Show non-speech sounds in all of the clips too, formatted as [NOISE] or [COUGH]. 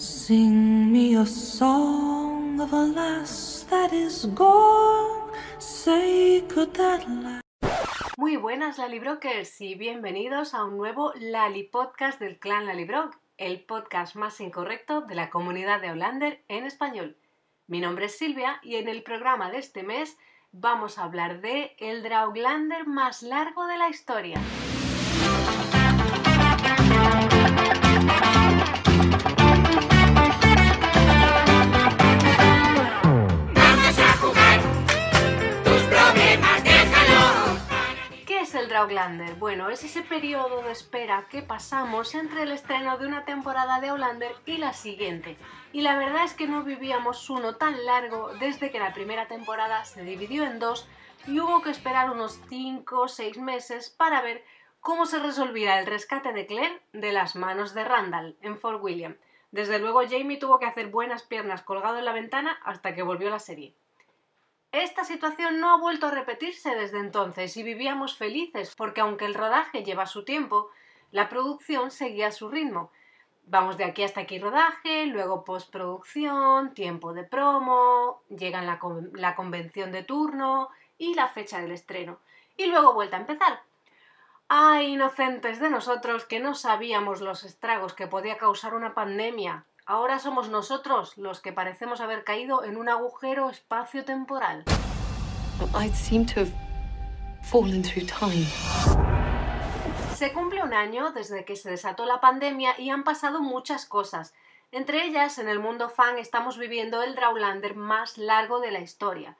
Sing me a song of a lass that is gone. Say, could that last? Muy buenas Lalibrokers y bienvenidos a un nuevo Lali Podcast del clan Lalibrock, el podcast más incorrecto de la comunidad de Outlander en español. Mi nombre es Silvia y en el programa de este mes vamos a hablar de el Drauglander más largo de la historia. ¿Qué es el Drauglander? Bueno, es ese periodo de espera que pasamos entre el estreno de una temporada de Outlander y la siguiente. Y la verdad es que no vivíamos uno tan largo desde que la primera temporada se dividió en dos y hubo que esperar unos 5 o 6 meses para ver cómo se resolvía el rescate de Claire de las manos de Randall en Fort William. Desde luego Jamie tuvo que hacer buenas piernas colgado en la ventana hasta que volvió la serie. Esta situación no ha vuelto a repetirse desde entonces y vivíamos felices porque aunque el rodaje lleva su tiempo, la producción seguía su ritmo. Vamos de aquí hasta aquí rodaje, luego postproducción, tiempo de promo, llega la, la convención de turno y la fecha del estreno. Y luego vuelta a empezar. ¡Ay, inocentes de nosotros que no sabíamos los estragos que podía causar una pandemia! Ahora somos nosotros los que parecemos haber caído en un agujero espacio-temporal. Se cumple un año desde que se desató la pandemia y han pasado muchas cosas. Entre ellas, en el mundo fan estamos viviendo el Draulander más largo de la historia.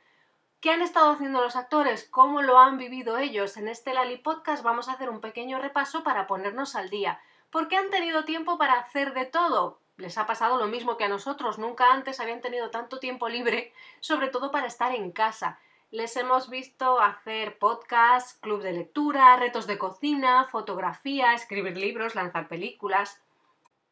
¿Qué han estado haciendo los actores? ¿Cómo lo han vivido ellos? En este Lali Podcast vamos a hacer un pequeño repaso para ponernos al día. ¿Por qué han tenido tiempo para hacer de todo? Les ha pasado lo mismo que a nosotros. Nunca antes habían tenido tanto tiempo libre, sobre todo para estar en casa. Les hemos visto hacer podcasts, club de lectura, retos de cocina, fotografía, escribir libros, lanzar películas.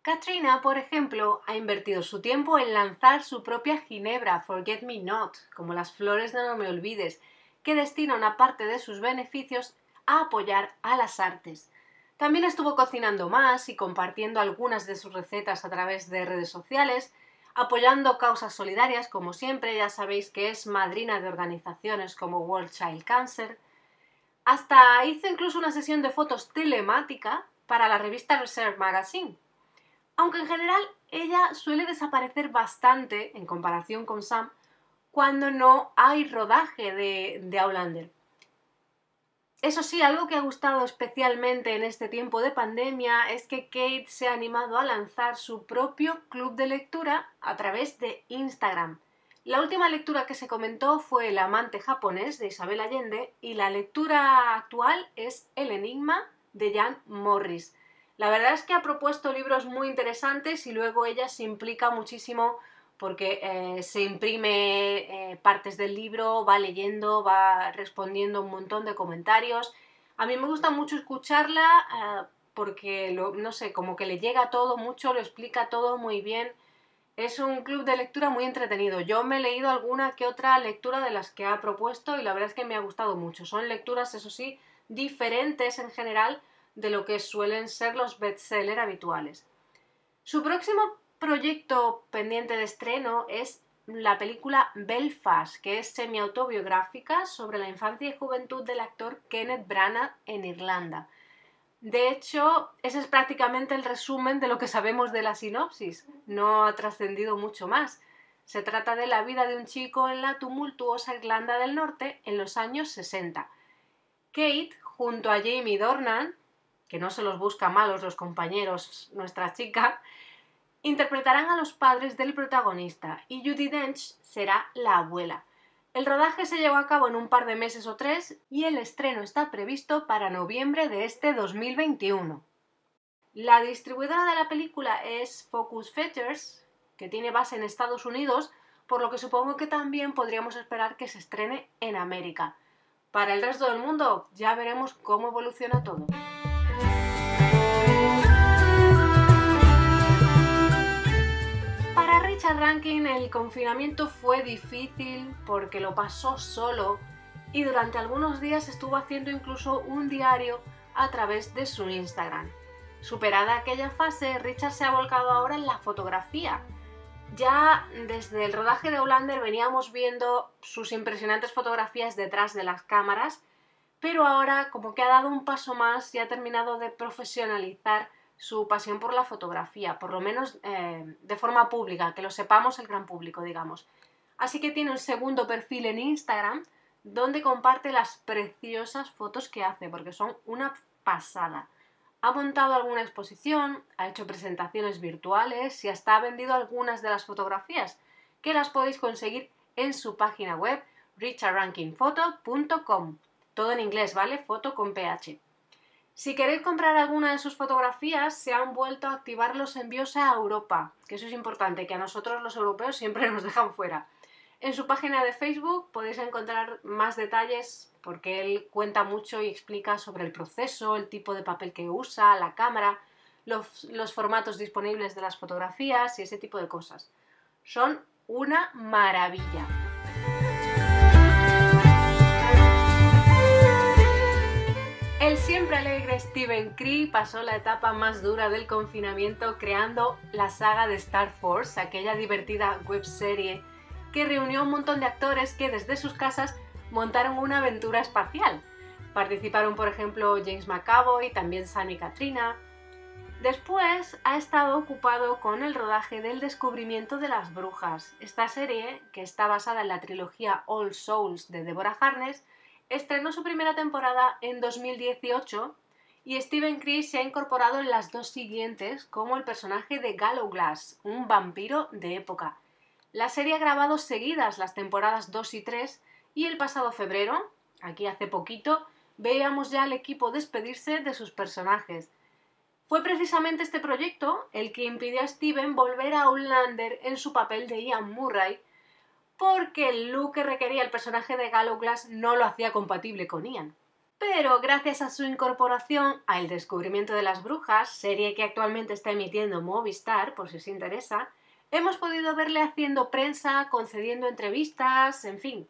Katrina, por ejemplo, ha invertido su tiempo en lanzar su propia ginebra Forget Me Not, como las flores de No Me Olvides, que destina una parte de sus beneficios a apoyar a las artes. También estuvo cocinando más y compartiendo algunas de sus recetas a través de redes sociales, apoyando causas solidarias, como siempre, ya sabéis que es madrina de organizaciones como World Child Cancer. Hasta hizo incluso una sesión de fotos telemática para la revista Reserve Magazine. Aunque en general ella suele desaparecer bastante en comparación con Sam cuando no hay rodaje de, de Outlander. Eso sí, algo que ha gustado especialmente en este tiempo de pandemia es que Kate se ha animado a lanzar su propio club de lectura a través de Instagram. La última lectura que se comentó fue El amante japonés de Isabel Allende y la lectura actual es El enigma de Jan Morris. La verdad es que ha propuesto libros muy interesantes y luego ella se implica muchísimo porque eh, se imprime eh, partes del libro, va leyendo, va respondiendo un montón de comentarios. A mí me gusta mucho escucharla eh, porque, no sé, como que le llega todo mucho, lo explica todo muy bien. Es un club de lectura muy entretenido. Yo me he leído alguna que otra lectura de las que ha propuesto y la verdad es que me ha gustado mucho. Son lecturas, eso sí, diferentes en general de lo que suelen ser los bestsellers habituales. Su próximo proyecto pendiente de estreno es la película Belfast, que es semi-autobiográfica sobre la infancia y juventud del actor Kenneth Branagh en Irlanda. De hecho, ese es prácticamente el resumen de lo que sabemos de la sinopsis. No ha trascendido mucho más. Se trata de la vida de un chico en la tumultuosa Irlanda del Norte en los años 60. Kate, junto a Jamie Dornan, que no se los busca malos los compañeros, nuestra chica, interpretarán a los padres del protagonista y Judy Dench será la abuela. El rodaje se llevó a cabo en un par de meses o tres y el estreno está previsto para noviembre de este 2021. La distribuidora de la película es Focus Features, que tiene base en Estados Unidos, por lo que supongo que también podríamos esperar que se estrene en América. Para el resto del mundo ya veremos cómo evoluciona todo. Para Richard Rankin el confinamiento fue difícil porque lo pasó solo y durante algunos días estuvo haciendo incluso un diario a través de su Instagram. Superada aquella fase, Richard se ha volcado ahora en la fotografía. Ya desde el rodaje de Hollander veníamos viendo sus impresionantes fotografías detrás de las cámaras, pero ahora como que ha dado un paso más y ha terminado de profesionalizar su pasión por la fotografía, por lo menos eh, de forma pública, que lo sepamos el gran público, digamos. Así que tiene un segundo perfil en Instagram donde comparte las preciosas fotos que hace, porque son una pasada. Ha montado alguna exposición, ha hecho presentaciones virtuales y hasta ha vendido algunas de las fotografías, que las podéis conseguir en su página web richardrankingphoto.com. Todo en inglés, ¿vale? Foto con PH. Si queréis comprar alguna de sus fotografías, se han vuelto a activar los envíos a Europa, que eso es importante, que a nosotros los europeos siempre nos dejan fuera. En su página de Facebook podéis encontrar más detalles porque él cuenta mucho y explica sobre el proceso, el tipo de papel que usa, la cámara, los, los formatos disponibles de las fotografías y ese tipo de cosas. Son una maravilla. El siempre alegre Stephen Cree pasó la etapa más dura del confinamiento creando la saga de Star Force, aquella divertida webserie que reunió un montón de actores que desde sus casas montaron una aventura espacial. Participaron, por ejemplo, James McAvoy, también Sam y Katrina. Después ha estado ocupado con el rodaje del descubrimiento de las brujas. Esta serie, que está basada en la trilogía All Souls de Deborah Harness, estrenó su primera temporada en 2018 y Steven Chris se ha incorporado en las dos siguientes como el personaje de Glass, un vampiro de época. La serie ha grabado seguidas las temporadas 2 y 3 y el pasado febrero, aquí hace poquito, veíamos ya al equipo despedirse de sus personajes. Fue precisamente este proyecto el que impidió a Steven volver a Outlander en su papel de Ian Murray, porque el look que requería el personaje de Glass no lo hacía compatible con Ian. Pero gracias a su incorporación a El descubrimiento de las brujas, serie que actualmente está emitiendo Movistar, por si os interesa, hemos podido verle haciendo prensa, concediendo entrevistas, en fin,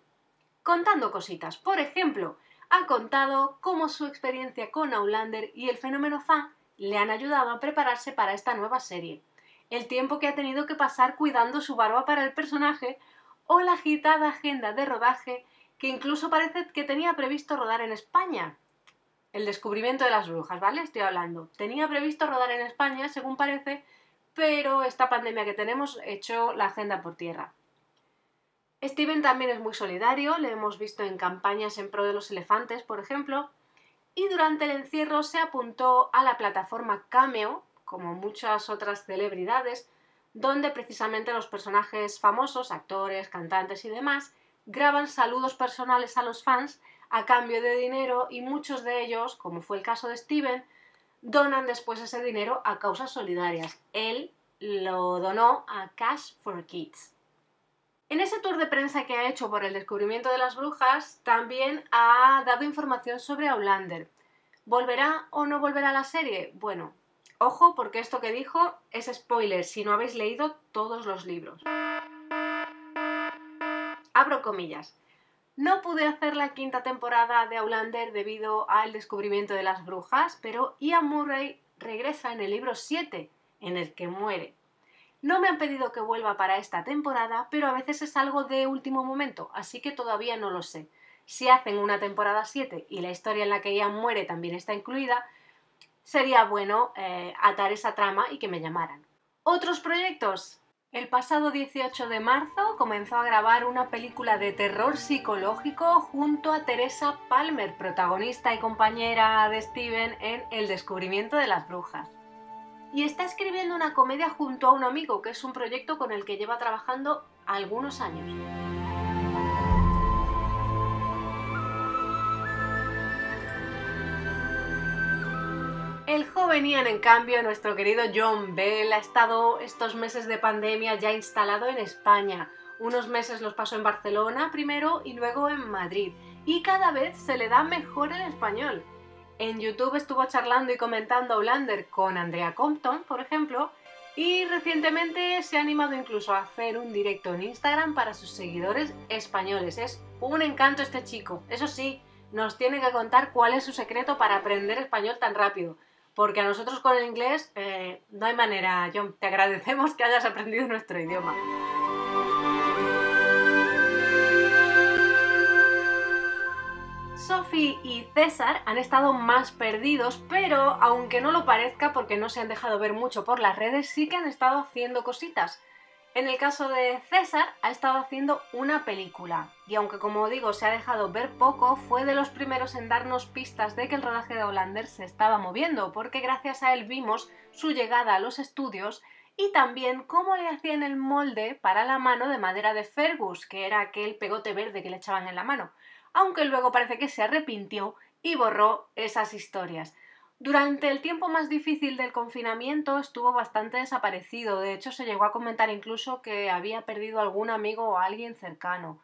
contando cositas. Por ejemplo, ha contado cómo su experiencia con Outlander y el fenómeno fan le han ayudado a prepararse para esta nueva serie, el tiempo que ha tenido que pasar cuidando su barba para el personaje o la agitada agenda de rodaje que incluso parece que tenía previsto rodar en España. El descubrimiento de las brujas, ¿vale? Estoy hablando. Tenía previsto rodar en España, según parece, pero esta pandemia que tenemos echó la agenda por tierra. Steven también es muy solidario, le hemos visto en campañas en pro de los elefantes, por ejemplo, y durante el encierro se apuntó a la plataforma Cameo, como muchas otras celebridades, donde precisamente los personajes famosos, actores, cantantes y demás, graban saludos personales a los fans a cambio de dinero y muchos de ellos, como fue el caso de Steven, donan después ese dinero a causas solidarias. Él lo donó a Cash for Kids. En ese tour de prensa que ha hecho por el descubrimiento de las brujas, también ha dado información sobre Outlander. ¿Volverá o no volverá a la serie? Bueno, Ojo, porque esto que dijo es spoiler si no habéis leído todos los libros. Abro comillas. No pude hacer la quinta temporada de Outlander debido al descubrimiento de las brujas, pero Ian Murray regresa en el libro 7, en el que muere. No me han pedido que vuelva para esta temporada, pero a veces es algo de último momento, así que todavía no lo sé. Si hacen una temporada 7 y la historia en la que Ian muere también está incluida, sería bueno eh, atar esa trama y que me llamaran. Otros proyectos. El pasado 18 de marzo comenzó a grabar una película de terror psicológico junto a Teresa Palmer, protagonista y compañera de Steven en El descubrimiento de las brujas. Y está escribiendo una comedia junto a un amigo, que es un proyecto con el que lleva trabajando algunos años. El joven Ian, en cambio, nuestro querido John Bell, ha estado estos meses de pandemia ya instalado en España. Unos meses los pasó en Barcelona primero y luego en Madrid. Y cada vez se le da mejor el español. En YouTube estuvo charlando y comentando Outlander con Andrea Compton, por ejemplo, y recientemente se ha animado incluso a hacer un directo en Instagram para sus seguidores españoles. Es un encanto este chico. Eso sí, nos tiene que contar cuál es su secreto para aprender español tan rápido porque a nosotros con el inglés eh, no hay manera, John. Te agradecemos que hayas aprendido nuestro idioma. Sophie y César han estado más perdidos, pero aunque no lo parezca porque no se han dejado ver mucho por las redes, sí que han estado haciendo cositas. En el caso de César, ha estado haciendo una película, y aunque como digo se ha dejado ver poco, fue de los primeros en darnos pistas de que el rodaje de Hollander se estaba moviendo, porque gracias a él vimos su llegada a los estudios y también cómo le hacían el molde para la mano de madera de Fergus, que era aquel pegote verde que le echaban en la mano aunque luego parece que se arrepintió y borró esas historias. Durante el tiempo más difícil del confinamiento estuvo bastante desaparecido, de hecho se llegó a comentar incluso que había perdido algún amigo o alguien cercano.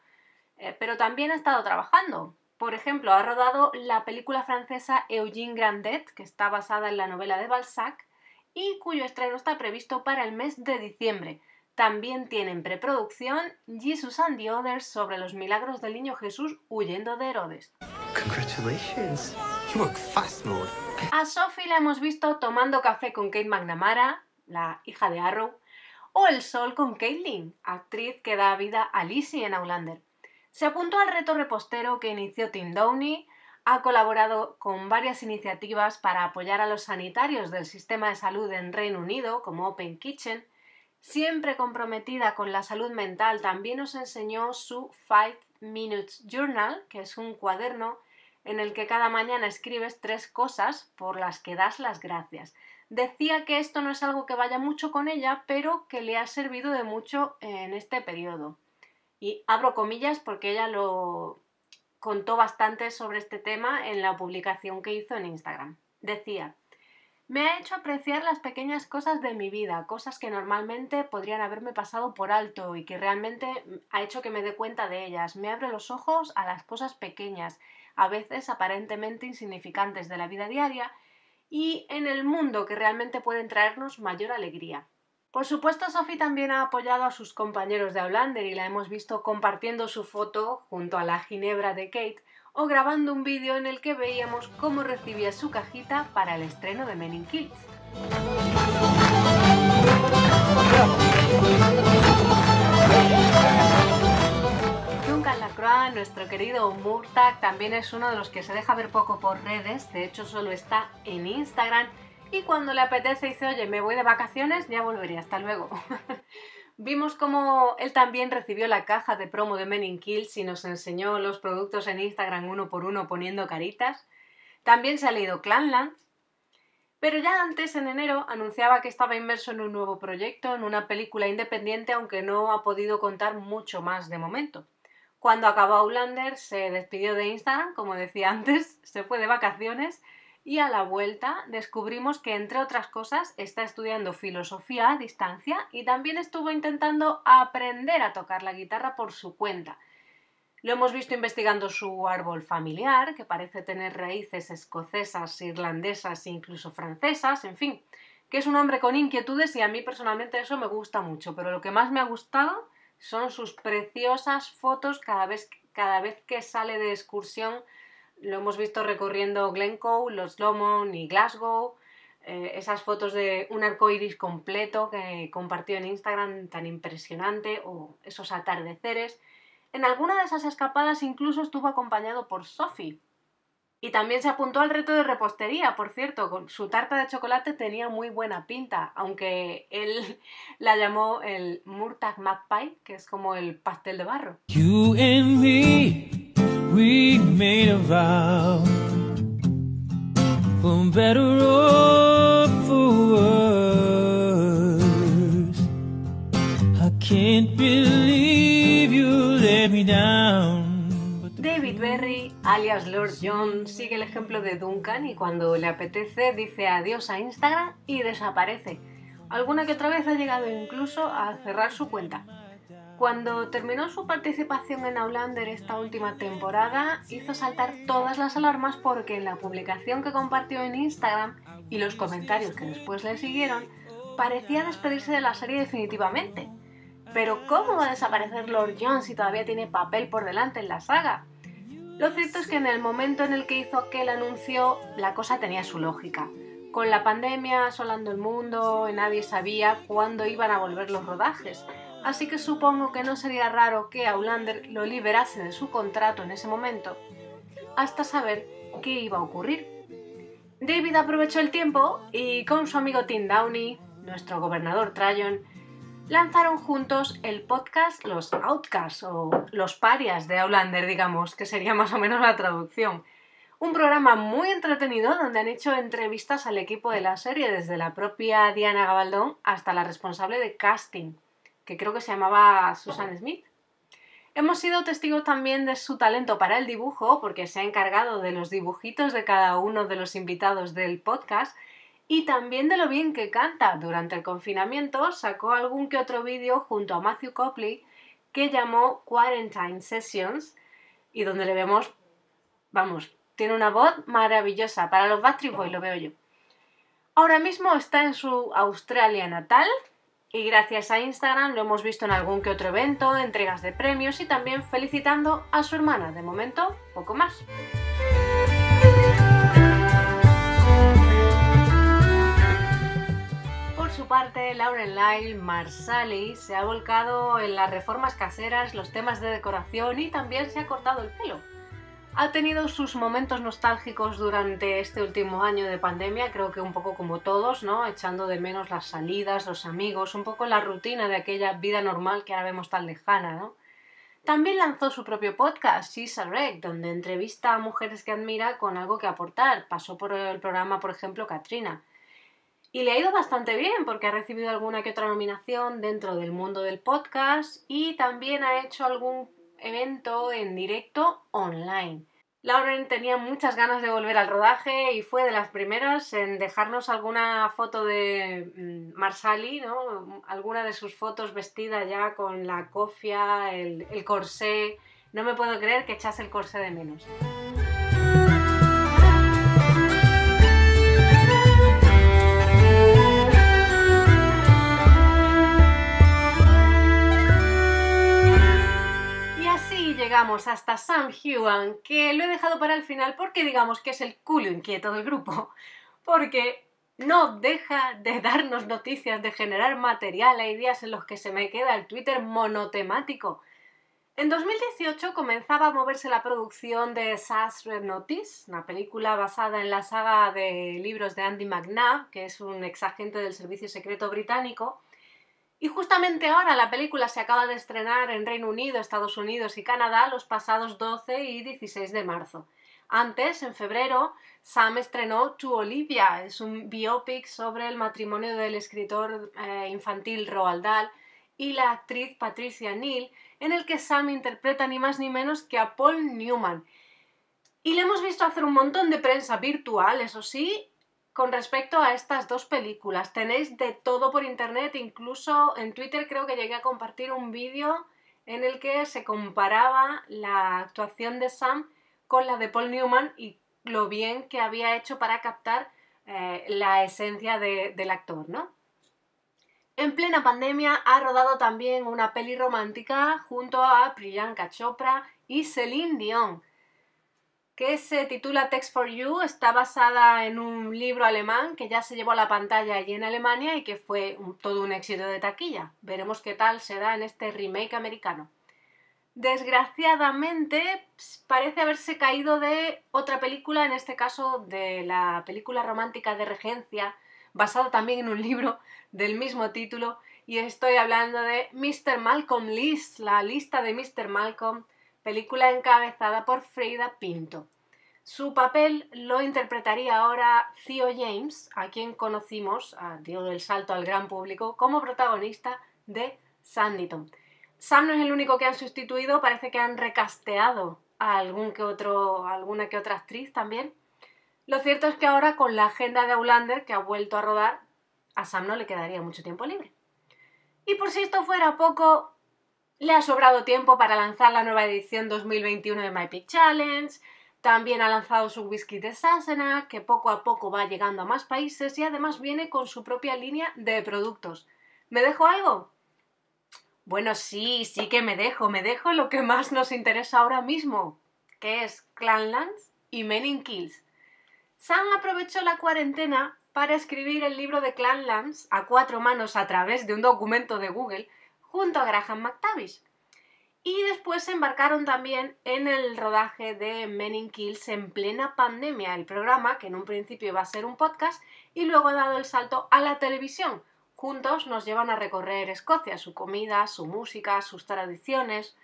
Eh, pero también ha estado trabajando. Por ejemplo, ha rodado la película francesa Eugene Grandet, que está basada en la novela de Balzac, y cuyo estreno está previsto para el mes de diciembre. También tienen preproducción Jesus and the Others sobre los milagros del niño Jesús huyendo de Herodes. Congratulations. A Sophie la hemos visto tomando café con Kate McNamara, la hija de Arrow, o el sol con Caitlin, actriz que da vida a Lizzie en Outlander. Se apuntó al reto repostero que inició Tim Downey, ha colaborado con varias iniciativas para apoyar a los sanitarios del sistema de salud en Reino Unido, como Open Kitchen, Siempre comprometida con la salud mental, también nos enseñó su Five Minutes Journal, que es un cuaderno en el que cada mañana escribes tres cosas por las que das las gracias. Decía que esto no es algo que vaya mucho con ella, pero que le ha servido de mucho en este periodo. Y abro comillas porque ella lo contó bastante sobre este tema en la publicación que hizo en Instagram. Decía, me ha hecho apreciar las pequeñas cosas de mi vida, cosas que normalmente podrían haberme pasado por alto y que realmente ha hecho que me dé cuenta de ellas. Me abre los ojos a las cosas pequeñas, a veces aparentemente insignificantes de la vida diaria y en el mundo que realmente pueden traernos mayor alegría. Por supuesto, Sophie también ha apoyado a sus compañeros de Outlander y la hemos visto compartiendo su foto junto a la Ginebra de Kate o grabando un vídeo en el que veíamos cómo recibía su cajita para el estreno de Men in Kids. Nuestro querido Murtag, también es uno de los que se deja ver poco por redes, de hecho solo está en Instagram y cuando le apetece dice, oye, me voy de vacaciones, ya volveré, hasta luego. [LAUGHS] Vimos cómo él también recibió la caja de promo de Men in Kills y nos enseñó los productos en Instagram uno por uno poniendo caritas. También se ha leído Clanlands. Pero ya antes, en enero, anunciaba que estaba inmerso en un nuevo proyecto, en una película independiente, aunque no ha podido contar mucho más de momento. Cuando acabó Outlander, se despidió de Instagram, como decía antes, [LAUGHS] se fue de vacaciones y a la vuelta descubrimos que, entre otras cosas, está estudiando filosofía a distancia y también estuvo intentando aprender a tocar la guitarra por su cuenta. Lo hemos visto investigando su árbol familiar, que parece tener raíces escocesas, irlandesas e incluso francesas, en fin, que es un hombre con inquietudes y a mí personalmente eso me gusta mucho, pero lo que más me ha gustado son sus preciosas fotos cada vez, cada vez que sale de excursión lo hemos visto recorriendo Glencoe, los Lomond y Glasgow, eh, esas fotos de un arco iris completo que compartió en Instagram tan impresionante, o esos atardeceres. En alguna de esas escapadas incluso estuvo acompañado por Sophie. Y también se apuntó al reto de repostería, por cierto, su tarta de chocolate tenía muy buena pinta, aunque él [LAUGHS] la llamó el Murtag Magpie, que es como el pastel de barro. You and me, we made a vow. For better or for worse. I can't believe you let me down. Alias Lord John, sigue el ejemplo de Duncan y cuando le apetece dice adiós a Instagram y desaparece. Alguna que otra vez ha llegado incluso a cerrar su cuenta. Cuando terminó su participación en Outlander esta última temporada, hizo saltar todas las alarmas porque en la publicación que compartió en Instagram y los comentarios que después le siguieron, parecía despedirse de la serie definitivamente. Pero ¿cómo va a desaparecer Lord John si todavía tiene papel por delante en la saga? Lo cierto es que en el momento en el que hizo aquel anuncio, la cosa tenía su lógica. Con la pandemia asolando el mundo, nadie sabía cuándo iban a volver los rodajes, así que supongo que no sería raro que Aulander lo liberase de su contrato en ese momento, hasta saber qué iba a ocurrir. David aprovechó el tiempo y con su amigo Tim Downey, nuestro gobernador Tryon, lanzaron juntos el podcast Los Outcasts o Los Parias de Aulander, digamos, que sería más o menos la traducción. Un programa muy entretenido donde han hecho entrevistas al equipo de la serie, desde la propia Diana Gabaldón hasta la responsable de casting, que creo que se llamaba Susan Smith. Hemos sido testigos también de su talento para el dibujo, porque se ha encargado de los dibujitos de cada uno de los invitados del podcast y también de lo bien que canta. Durante el confinamiento sacó algún que otro vídeo junto a Matthew Copley que llamó Quarantine Sessions y donde le vemos, vamos, tiene una voz maravillosa. Para los Backstreet Boys lo veo yo. Ahora mismo está en su Australia natal y gracias a Instagram lo hemos visto en algún que otro evento, entregas de premios y también felicitando a su hermana. De momento, poco más. Su parte, Lauren Lyle Marsali se ha volcado en las reformas caseras, los temas de decoración y también se ha cortado el pelo. Ha tenido sus momentos nostálgicos durante este último año de pandemia, creo que un poco como todos, ¿no? Echando de menos las salidas, los amigos, un poco la rutina de aquella vida normal que ahora vemos tan lejana, ¿no? También lanzó su propio podcast, She's a Wreck, donde entrevista a mujeres que admira con algo que aportar. Pasó por el programa, por ejemplo, Katrina. Y le ha ido bastante bien porque ha recibido alguna que otra nominación dentro del mundo del podcast y también ha hecho algún evento en directo online. Lauren tenía muchas ganas de volver al rodaje y fue de las primeras en dejarnos alguna foto de mm, Marsali, ¿no? Alguna de sus fotos vestida ya con la cofia, el, el corsé. No me puedo creer que echase el corsé de menos. Llegamos hasta Sam Hewan, que lo he dejado para el final porque digamos que es el culo inquieto del grupo. [LAUGHS] Porque no deja de darnos noticias, de generar material. Hay días en los que se me queda el Twitter monotemático. En 2018 comenzaba a moverse la producción de SAS Red Notice, una película basada en la saga de libros de Andy McNabb, que es un exagente del Servicio Secreto Británico. Y justamente ahora la película se acaba de estrenar en Reino Unido, Estados Unidos y Canadá los pasados 12 y 16 de marzo. Antes, en febrero, Sam estrenó To Olivia, es un biopic sobre el matrimonio del escritor eh, infantil Roald Dahl y la actriz Patricia Neal, en el que Sam interpreta ni más ni menos que a Paul Newman. Y le hemos visto hacer un montón de prensa virtual, eso sí, con respecto a estas dos películas. Tenéis de todo por internet, incluso en Twitter creo que llegué a compartir un vídeo en el que se comparaba la actuación de Sam con la de Paul Newman y lo bien que había hecho para captar eh, la esencia de- del actor, ¿no? En plena pandemia ha rodado también una peli romántica junto a Priyanka Chopra y Celine Dion, que se titula Text for You, está basada en un libro alemán que ya se llevó a la pantalla allí en Alemania y que fue todo un éxito de taquilla. Veremos qué tal será en este remake americano. Desgraciadamente parece haberse caído de otra película, en este caso de la película romántica de Regencia, basada también en un libro del mismo título, y estoy hablando de Mr. Malcolm List, la lista de Mr. Malcolm, película encabezada por Frida Pinto. Su papel lo interpretaría ahora Theo James, a quien conocimos, dio el salto al gran público, como protagonista de Sanditon. Sam no es el único que han sustituido, parece que han recasteado a algún que otro, a alguna que otra actriz también. Lo cierto es que ahora con la agenda de Aulander, que ha vuelto a rodar, a Sam no le quedaría mucho tiempo libre. Y por si esto fuera poco, le ha sobrado tiempo para lanzar la nueva edición 2021 de My Pick Challenge. También ha lanzado su whisky de Sassenach, que poco a poco va llegando a más países y además viene con su propia línea de productos. ¿Me dejo algo? Bueno, sí, sí que me dejo. Me dejo lo que más nos interesa ahora mismo, que es Clanlands y Men in Kills. Sam aprovechó la cuarentena para escribir el libro de Clanlands a cuatro manos a través de un documento de Google junto a Graham McTavish. Y después se embarcaron también en el rodaje de Men in Kills en plena pandemia, el programa que en un principio iba a ser un podcast y luego ha dado el salto a la televisión. Juntos nos llevan a recorrer Escocia, su comida, su música, sus tradiciones.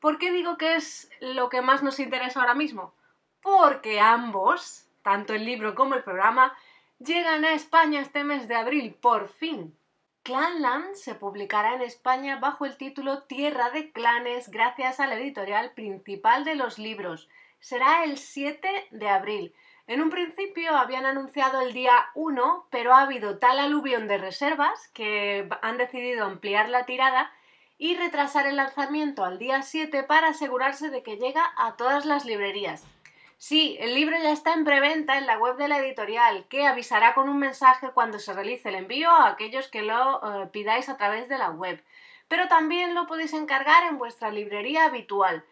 ¿Por qué digo que es lo que más nos interesa ahora mismo? Porque ambos, tanto el libro como el programa, llegan a España este mes de abril, por fin. Clanland se publicará en España bajo el título Tierra de Clanes gracias a la editorial principal de los libros. Será el 7 de abril. En un principio habían anunciado el día 1, pero ha habido tal aluvión de reservas que han decidido ampliar la tirada y retrasar el lanzamiento al día 7 para asegurarse de que llega a todas las librerías. Sí, el libro ya está en preventa en la web de la editorial, que avisará con un mensaje cuando se realice el envío a aquellos que lo eh, pidáis a través de la web. Pero también lo podéis encargar en vuestra librería habitual.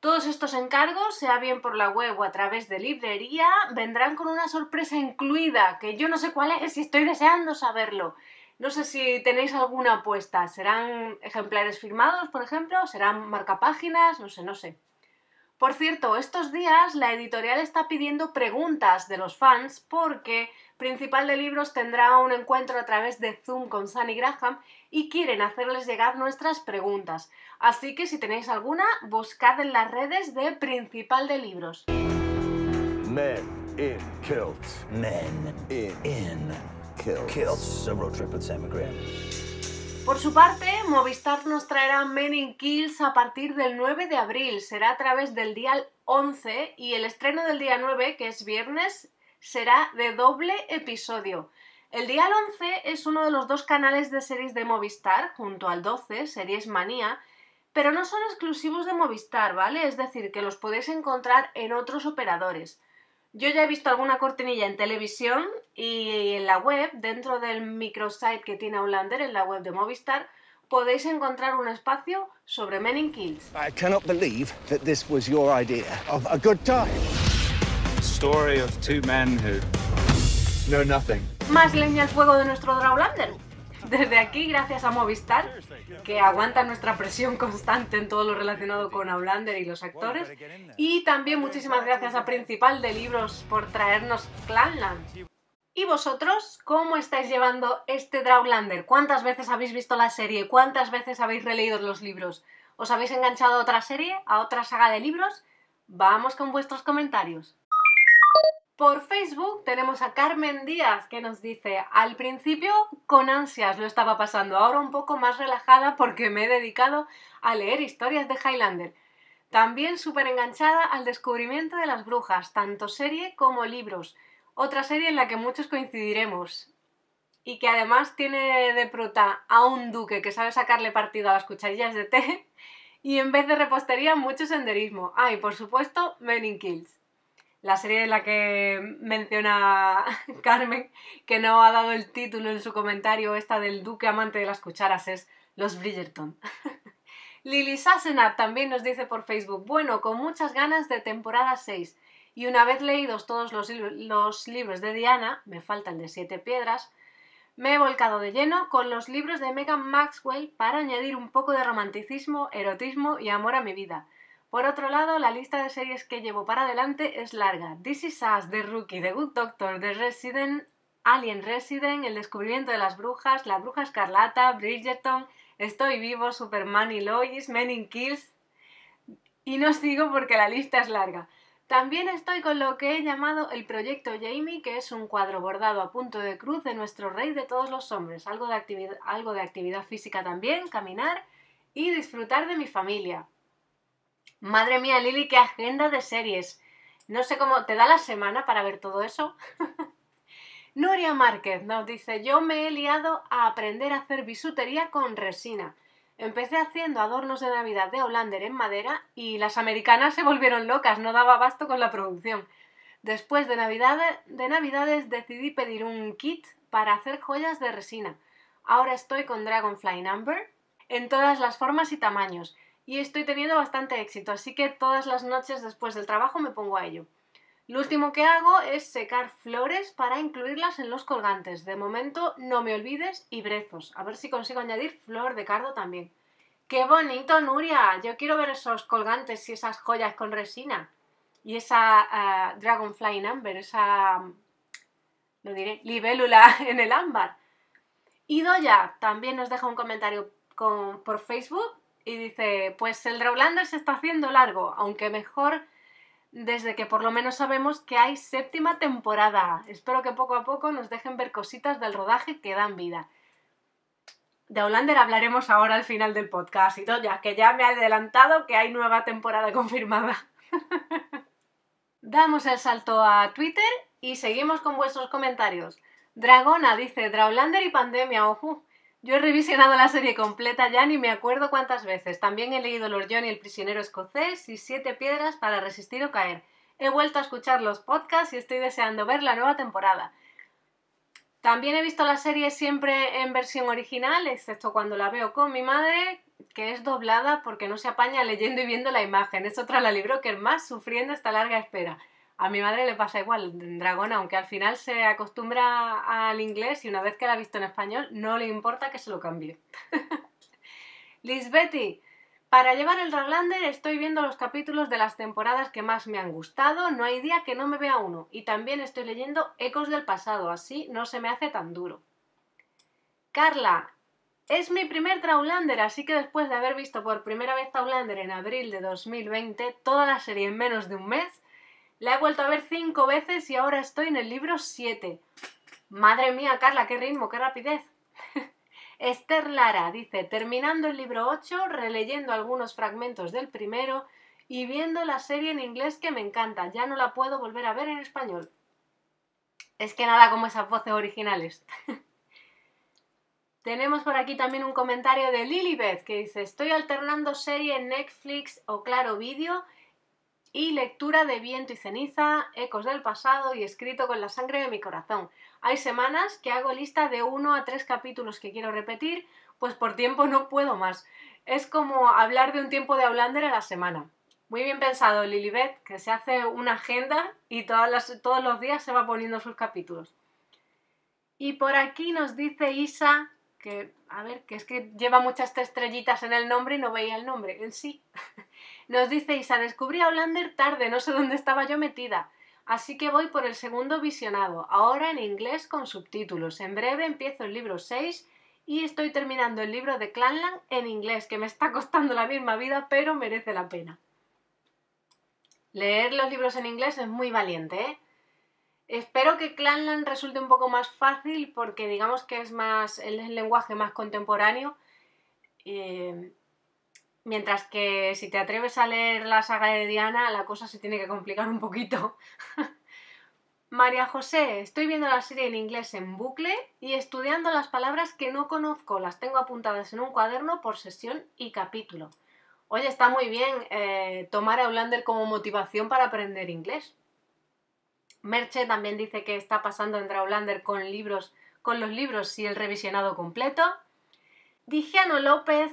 Todos estos encargos, sea bien por la web o a través de librería, vendrán con una sorpresa incluida, que yo no sé cuál es y estoy deseando saberlo. No sé si tenéis alguna apuesta. ¿Serán ejemplares firmados, por ejemplo? ¿Serán marcapáginas? No sé, no sé. Por cierto, estos días la editorial está pidiendo preguntas de los fans porque Principal de Libros tendrá un encuentro a través de Zoom con Sunny Graham y quieren hacerles llegar nuestras preguntas. Así que si tenéis alguna, buscad en las redes de Principal de Libros. Men in kilts. Men In. in Kilts. kilts. A road trip with Sam McGrath. Por su parte, Movistar nos traerá Men in Kills a partir del 9 de abril. Será a través del día 11 y el estreno del día 9, que es viernes, será de doble episodio. El día 11 es uno de los dos canales de series de Movistar, junto al 12, Series Manía, pero no son exclusivos de Movistar, ¿vale? Es decir, que los podéis encontrar en otros operadores. Yo ya he visto alguna cortinilla en televisión y en la web, dentro del microsite que tiene Outlander, en la web de Movistar, podéis encontrar un espacio sobre Men in Kills. I cannot believe that this was your idea of a good time. story of two men who No, nothing. Más leña al fuego de nuestro Drawlander. Desde aquí, gracias a Movistar, que aguanta nuestra presión constante en todo lo relacionado con Outlander y los actores. Y también muchísimas gracias a Principal de Libros por traernos Clanland. ¿Y vosotros cómo estáis llevando este Drawlander? ¿Cuántas veces habéis visto la serie? ¿Cuántas veces habéis releído los libros? ¿Os habéis enganchado a otra serie? ¿A otra saga de libros? Vamos con vuestros comentarios. Por Facebook tenemos a Carmen Díaz que nos dice, al principio con ansias lo estaba pasando, ahora un poco más relajada porque me he dedicado a leer historias de Highlander. También súper enganchada al descubrimiento de las brujas, tanto serie como libros. Otra serie en la que muchos coincidiremos. Y que además tiene de prota a un duque que sabe sacarle partido a las cucharillas de té. [LAUGHS] Y en vez de repostería, mucho senderismo. Ah, y por supuesto, Men in Kills la serie de la que menciona [LAUGHS] Carmen, que no ha dado el título en su comentario, esta del duque amante de las cucharas, es Los Bridgerton. [LAUGHS] Lily Sassenat también nos dice por Facebook, bueno, con muchas ganas de temporada 6. Y una vez leídos todos los, los libros de Diana, me falta el de Siete Piedras, me he volcado de lleno con los libros de Megan Maxwell para añadir un poco de romanticismo, erotismo y amor a mi vida. Por otro lado, la lista de series que llevo para adelante es larga. This Is Us, The Rookie, The Good Doctor, The Resident, Alien Resident, El descubrimiento de las brujas, La bruja escarlata, Bridgerton, Estoy vivo, Superman y Lois, Men in Kills. Y no sigo porque la lista es larga. También estoy con lo que he llamado el proyecto Jamie, que es un cuadro bordado a punto de cruz de nuestro rey de todos los hombres. Algo de algo de actividad física también, caminar y disfrutar de mi familia. Madre mía, Lili, qué agenda de series. No sé cómo, ¿te da la semana para ver todo eso? [LAUGHS] Nuria Márquez nos dice, yo me he liado a aprender a hacer bisutería con resina. Empecé haciendo adornos de Navidad de Hollander en madera y las americanas se volvieron locas, no daba abasto con la producción. Después de, de Navidades decidí pedir un kit para hacer joyas de resina. Ahora estoy con Dragonfly Number en todas las formas y tamaños y estoy teniendo bastante éxito, así que todas las noches después del trabajo me pongo a ello. Lo último que hago es secar flores para incluirlas en los colgantes. De momento, no me olvides y brezos. A ver si consigo añadir flor de cardo también. ¡Qué bonito, Nuria! Yo quiero ver esos colgantes y esas joyas con resina. Y esa ah, Dragonfly in Amber, esa, diré, libélula [LAUGHS] en el ámbar. Y Doya también nos deja un comentario por Facebook y dice, pues el Drawlander se está haciendo largo, aunque mejor desde que por lo menos sabemos que hay séptima temporada. Espero que poco a poco nos dejen ver cositas del rodaje que dan vida. De Outlander hablaremos ahora al final del podcast y Doya, que ya me ha adelantado que hay nueva temporada confirmada. [LAUGHS] Damos el salto a Twitter y seguimos con vuestros comentarios. Dragona dice Drawlander y pandemia, ojo. Yo he revisionado la serie completa ya ni me acuerdo cuántas veces. También he leído Lord John y el prisionero escocés y Siete piedras para resistir o caer. He vuelto a escuchar los podcasts y estoy deseando ver la nueva temporada. También he visto la serie siempre en versión original, excepto cuando la veo con mi madre, que es doblada porque no se apaña leyendo y viendo la imagen. Es otra la libro que más sufriendo esta larga espera. A mi madre le pasa igual, Dragón, aunque al final se acostumbra al inglés y una vez que la ha visto en español, no le importa que se lo cambie. [LAUGHS] Lisbeti, para llevar el Rollander estoy viendo los capítulos de las temporadas que más me han gustado, no hay día que no me vea uno. Y también estoy leyendo Ecos del pasado, así no se me hace tan duro. Carla, es mi primer Traulander, así que después de haber visto por primera vez Traulander en abril de 2020, toda la serie en menos de un mes, la he vuelto a ver cinco veces y ahora estoy en el libro 7. Madre mía, Carla, qué ritmo, qué rapidez. [LAUGHS] Esther Lara dice, terminando el libro 8, releyendo algunos fragmentos del primero y viendo la serie en inglés que me encanta. Ya no la puedo volver a ver en español. Es que nada como esas voces originales. [LAUGHS] Tenemos por aquí también un comentario de Lilibeth que dice, estoy alternando serie en Netflix o Claro Vídeo y lectura de Viento y Ceniza, Ecos del Pasado y escrito con la sangre de mi corazón. Hay semanas que hago lista de uno a tres capítulos que quiero repetir, pues por tiempo no puedo más. Es como hablar de un tiempo de Outlander a la semana. Muy bien pensado, Lilibet, que se hace una agenda y todos los días se va poniendo sus capítulos. Y por aquí nos dice Isa, que, a ver, que es que lleva muchas estrellitas en el nombre y no veía el nombre en sí. [LAUGHS] Nos dice Isa, descubrí a Outlander tarde, no sé dónde estaba yo metida. Así que voy por el segundo visionado, ahora en inglés con subtítulos. En breve empiezo el libro 6 y estoy terminando el libro de Clanland en inglés, que me está costando la misma vida, pero merece la pena. Leer los libros en inglés es muy valiente, ¿eh? Espero que Clanland resulte un poco más fácil porque digamos que es más el lenguaje más contemporáneo. Eh, mientras que si te atreves a leer la saga de Diana, la cosa se tiene que complicar un poquito. [LAUGHS] María José, estoy viendo la serie en inglés en bucle y estudiando las palabras que no conozco. Las tengo apuntadas en un cuaderno por sesión y capítulo. Oye, está muy bien eh, tomar a Outlander como motivación para aprender inglés. Merche también dice que está pasando entre Outlander con libros, con los libros y el revisionado completo. Digiano López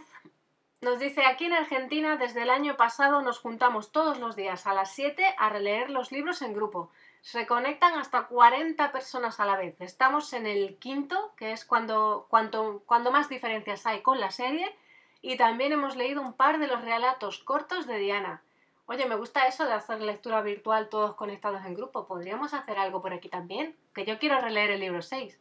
nos dice, aquí en Argentina desde el año pasado nos juntamos todos los días a las 7 a releer los libros en grupo. Se conectan hasta 40 personas a la vez. Estamos en el quinto, que es cuando, cuanto, cuando más diferencias hay con la serie, y también hemos leído un par de los relatos cortos de Diana. Oye, me gusta eso de hacer lectura virtual todos conectados en grupo. ¿Podríamos hacer algo por aquí también? Que yo quiero releer el libro 6.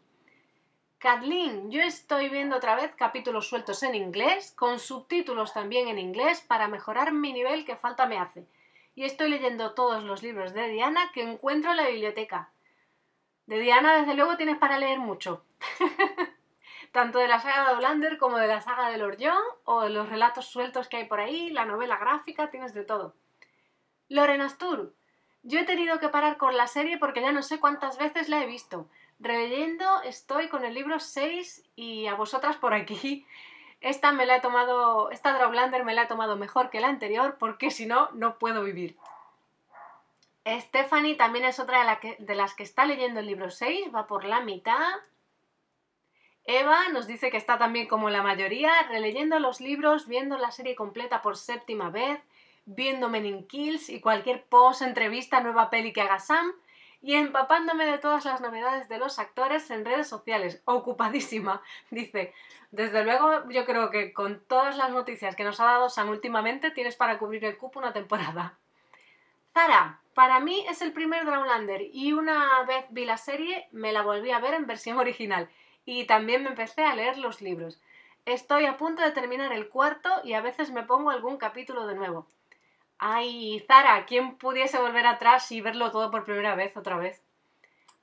Kathleen, yo estoy viendo otra vez capítulos sueltos en inglés, con subtítulos también en inglés, para mejorar mi nivel que falta me hace. Y estoy leyendo todos los libros de Diana que encuentro en la biblioteca. De Diana, desde luego, tienes para leer mucho. [LAUGHS] Tanto de la saga de Outlander como de la saga de Lord John, o de los relatos sueltos que hay por ahí, la novela gráfica, tienes de todo. Lorena Astur, yo he tenido que parar con la serie porque ya no sé cuántas veces la he visto. Releyendo estoy con el libro 6 y a vosotras por aquí. Esta me la he tomado, esta Drawlander me la he tomado mejor que la anterior porque si no, no puedo vivir. Stephanie también es otra de, de las que está leyendo el libro 6, va por la mitad. Eva nos dice que está también como la mayoría, releyendo los libros, viendo la serie completa por séptima vez, viendo Men in Kills y cualquier post, entrevista, nueva peli que haga Sam, y empapándome de todas las novedades de los actores en redes sociales. Ocupadísima, [LAUGHS] dice. Desde luego, yo creo que con todas las noticias que nos ha dado Sam últimamente, tienes para cubrir el cupo una temporada. Zara, para mí es el primer Drownlander y una vez vi la serie me la volví a ver en versión original y también me empecé a leer los libros. Estoy a punto de terminar el cuarto y a veces me pongo algún capítulo de nuevo. Ay, Zara, ¿quién pudiese volver atrás y verlo todo por primera vez otra vez?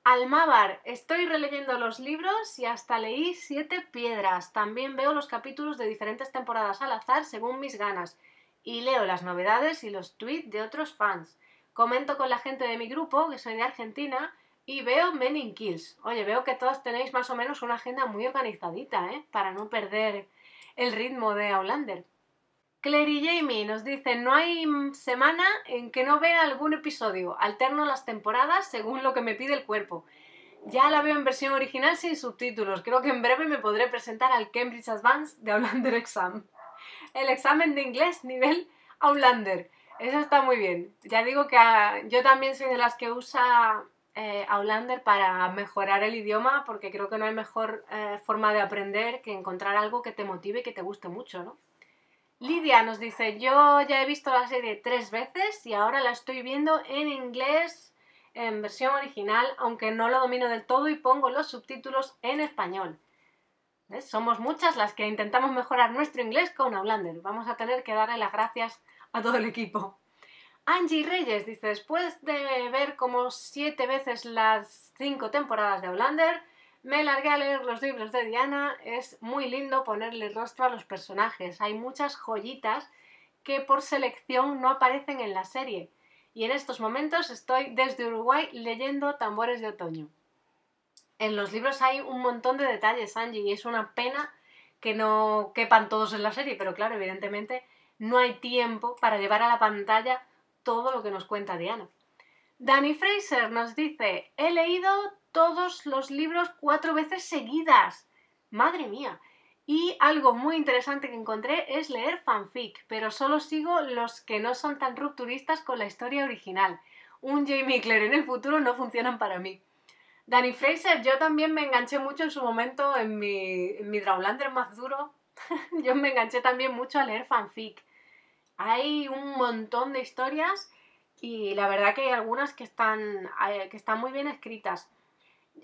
Almábar, estoy releyendo los libros y hasta leí Siete Piedras. También veo los capítulos de diferentes temporadas al azar según mis ganas. Y leo las novedades y los tweets de otros fans. Comento con la gente de mi grupo, que soy de Argentina, y veo Men in Kills. Oye, veo que todos tenéis más o menos una agenda muy organizadita, ¿eh? Para no perder el ritmo de Outlander. Claire y Jamie nos dicen, no hay semana en que no vea algún episodio, alterno las temporadas según lo que me pide el cuerpo. Ya la veo en versión original sin subtítulos, creo que en breve me podré presentar al Cambridge Advance de Outlander Exam. El examen de inglés nivel Outlander. Eso está muy bien. Ya digo que ah, yo también soy de las que usa eh, Outlander para mejorar el idioma porque creo que no hay mejor eh, forma de aprender que encontrar algo que te motive y que te guste mucho, ¿no? Lidia nos dice, yo ya he visto la serie tres veces y ahora la estoy viendo en inglés en versión original, aunque no lo domino del todo y pongo los subtítulos en español. Somos muchas las que intentamos mejorar nuestro inglés con Outlander. Vamos a tener que darle las gracias a todo el equipo. Angie Reyes dice, después de ver como siete veces las cinco temporadas de Outlander, me largué a leer los libros de Diana, es muy lindo ponerle rostro a los personajes, hay muchas joyitas que por selección no aparecen en la serie. Y en estos momentos estoy desde Uruguay leyendo Tambores de Otoño. En los libros hay un montón de detalles, Angie, y es una pena que no quepan todos en la serie, pero claro, evidentemente no hay tiempo para llevar a la pantalla todo lo que nos cuenta Diana. Danny Fraser nos dice, he leído todos los libros cuatro veces seguidas. Madre mía. Y algo muy interesante que encontré es leer fanfic, pero solo sigo los que no son tan rupturistas con la historia original. Un Jamie Clare en el futuro no funcionan para mí. Danny Fraser, yo también me enganché mucho en su momento en mi, en mi Drawlander más duro. [LAUGHS] yo me enganché también mucho a leer fanfic. Hay un montón de historias y la verdad que hay algunas que están, eh, que están muy bien escritas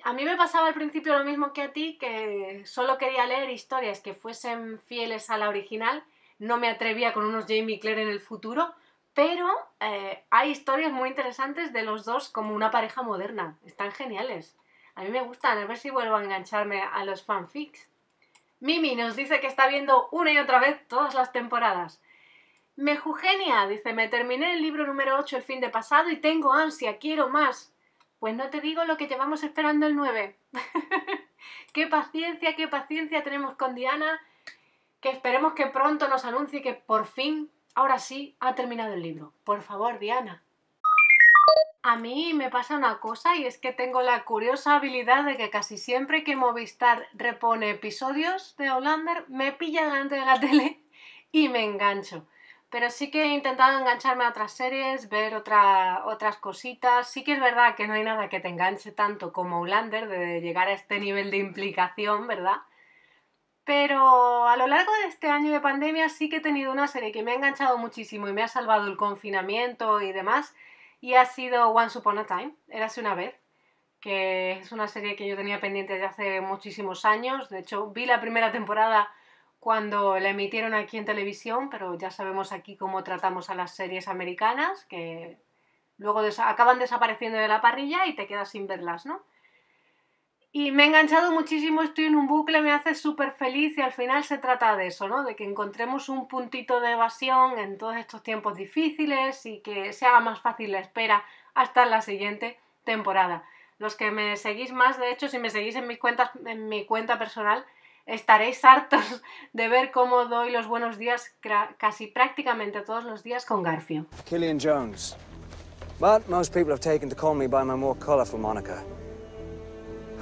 a mí me pasaba al principio lo mismo que a ti, que solo quería leer historias que fuesen fieles a la original, no me atrevía con unos Jamie Clare en el futuro, pero eh, hay historias muy interesantes de los dos como una pareja moderna, están geniales. A mí me gustan, a ver si vuelvo a engancharme a los fanfics. Mimi nos dice que está viendo una y otra vez todas las temporadas. Mejugenia dice, me terminé el libro número 8 el fin de pasado y tengo ansia, quiero más. Pues no te digo lo que llevamos esperando el 9. [LAUGHS] qué paciencia, qué paciencia tenemos con Diana, que esperemos que pronto nos anuncie que por fin, ahora sí, ha terminado el libro. Por favor, Diana. A mí me pasa una cosa y es que tengo la curiosa habilidad de que casi siempre que Movistar repone episodios de Outlander me pilla delante de la [LAUGHS] tele y me engancho. Pero sí que he intentado engancharme a otras series, ver otras cositas. Sí que es verdad que no hay nada que te enganche tanto como Outlander, de llegar a este nivel de implicación, ¿verdad? Pero a lo largo de este año de pandemia sí que he tenido una serie que me ha enganchado muchísimo y me ha salvado el confinamiento y demás. Y ha sido Once Upon a Time, Érase una vez, que es una serie que yo tenía pendiente desde hace muchísimos años. De hecho, vi la primera temporada cuando la emitieron aquí en televisión, pero ya sabemos aquí cómo tratamos a las series americanas, que luego acaban desapareciendo de la parrilla y te quedas sin verlas, ¿no? Y me he enganchado muchísimo, estoy en un bucle, me hace súper feliz y al final se trata de eso, ¿no? De que encontremos un puntito de evasión en todos estos tiempos difíciles y que se haga más fácil la espera hasta la siguiente temporada. Los que me seguís más, de hecho, si me seguís en, mis cuentas, en mi cuenta personal, estaréis hartos [LAUGHS] de ver cómo doy los buenos días casi prácticamente todos los días con Garfio. Killian Jones. But most people have taken to call me by my more colorful moniker.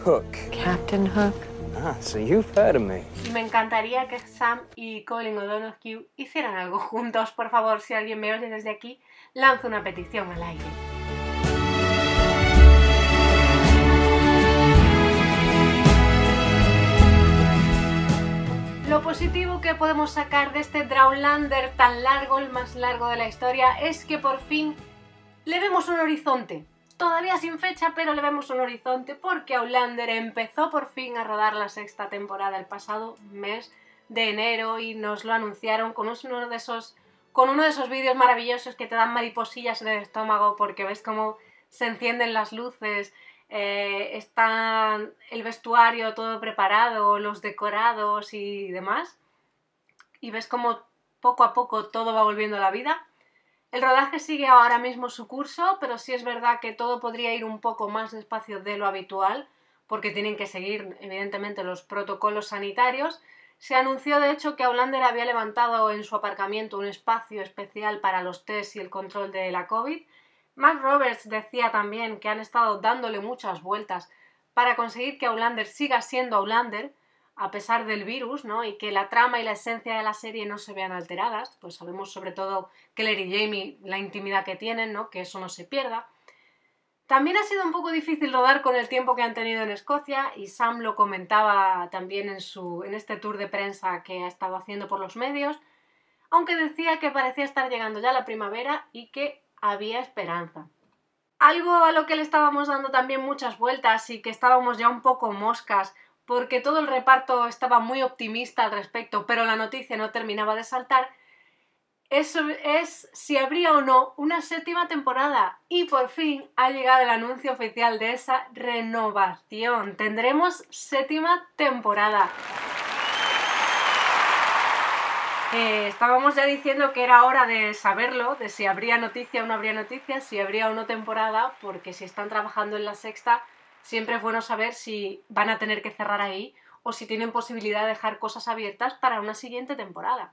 Hook. Captain Hook? Ah, so you've heard of me. Y me encantaría que Sam y Colin O'Donoghue hicieran algo juntos. Por favor, si alguien me oye desde aquí, lanzo una petición al aire. Lo positivo que podemos sacar de este Drownlander tan largo, el más largo de la historia, es que por fin le vemos un horizonte. Todavía sin fecha, pero le vemos un horizonte porque Outlander empezó por fin a rodar la sexta temporada el pasado mes de enero y nos lo anunciaron con uno de esos con uno de esos vídeos maravillosos que te dan mariposillas en el estómago porque ves cómo se encienden las luces, eh, está el vestuario todo preparado, los decorados y demás, y ves cómo poco a poco todo va volviendo a la vida. El rodaje sigue ahora mismo su curso, pero sí es verdad que todo podría ir un poco más despacio de lo habitual, porque tienen que seguir, evidentemente, los protocolos sanitarios. Se anunció, de hecho, que Outlander había levantado en su aparcamiento un espacio especial para los test y el control de la COVID. Mark Roberts decía también que han estado dándole muchas vueltas para conseguir que Outlander siga siendo Outlander, a pesar del virus, ¿no? Y que la trama y la esencia de la serie no se vean alteradas, pues sabemos sobre todo Claire y Jamie la intimidad que tienen, ¿no? Que eso no se pierda. También ha sido un poco difícil rodar con el tiempo que han tenido en Escocia y Sam lo comentaba también en, su, en este tour de prensa que ha estado haciendo por los medios, aunque decía que parecía estar llegando ya la primavera y que había esperanza. Algo a lo que le estábamos dando también muchas vueltas y que estábamos ya un poco moscas porque todo el reparto estaba muy optimista al respecto, pero la noticia no terminaba de saltar, eso es si habría o no una séptima temporada. Y por fin ha llegado el anuncio oficial de esa renovación. Tendremos séptima temporada. Eh, estábamos ya diciendo que era hora de saberlo, de si habría noticia o no habría noticia, si habría o no temporada, porque si están trabajando en la sexta, siempre es bueno saber si van a tener que cerrar ahí o si tienen posibilidad de dejar cosas abiertas para una siguiente temporada.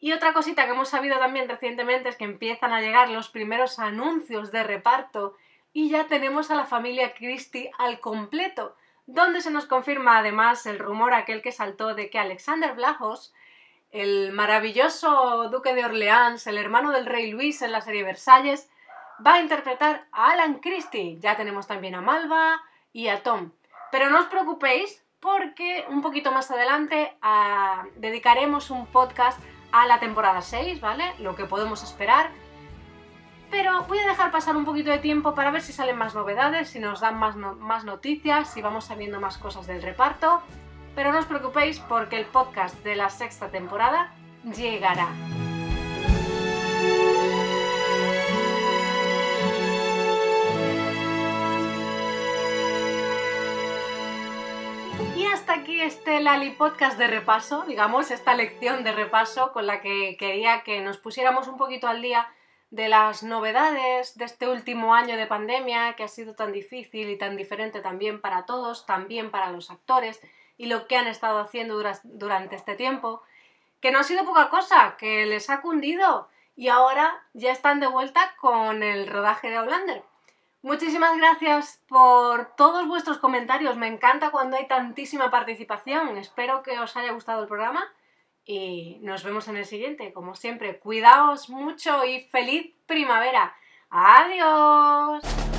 Y otra cosita que hemos sabido también recientemente es que empiezan a llegar los primeros anuncios de reparto y ya tenemos a la familia Christie al completo, donde se nos confirma además el rumor aquel que saltó de que Alexander Blajos, el maravilloso duque de Orleans, el hermano del rey Luis en la serie Versalles, va a interpretar a Alan Christie. Ya tenemos también a Malva y a Tom. Pero no os preocupéis porque un poquito más adelante ah, dedicaremos un podcast a la temporada 6, ¿vale? Lo que podemos esperar. Pero voy a dejar pasar un poquito de tiempo para ver si salen más novedades, si nos dan más, más noticias, si vamos sabiendo más cosas del reparto. Pero no os preocupéis porque el podcast de la sexta temporada llegará. Y hasta aquí este Lali Podcast de repaso, digamos, esta lección de repaso con la que quería que nos pusiéramos un poquito al día de las novedades de este último año de pandemia que ha sido tan difícil y tan diferente también para todos, también para los actores y lo que han estado haciendo dura- durante este tiempo, que no ha sido poca cosa, que les ha cundido y ahora ya están de vuelta con el rodaje de Outlander. Muchísimas gracias por todos vuestros comentarios. Me encanta cuando hay tantísima participación. Espero que os haya gustado el programa y nos vemos en el siguiente. Como siempre, cuidaos mucho y feliz primavera. Adiós.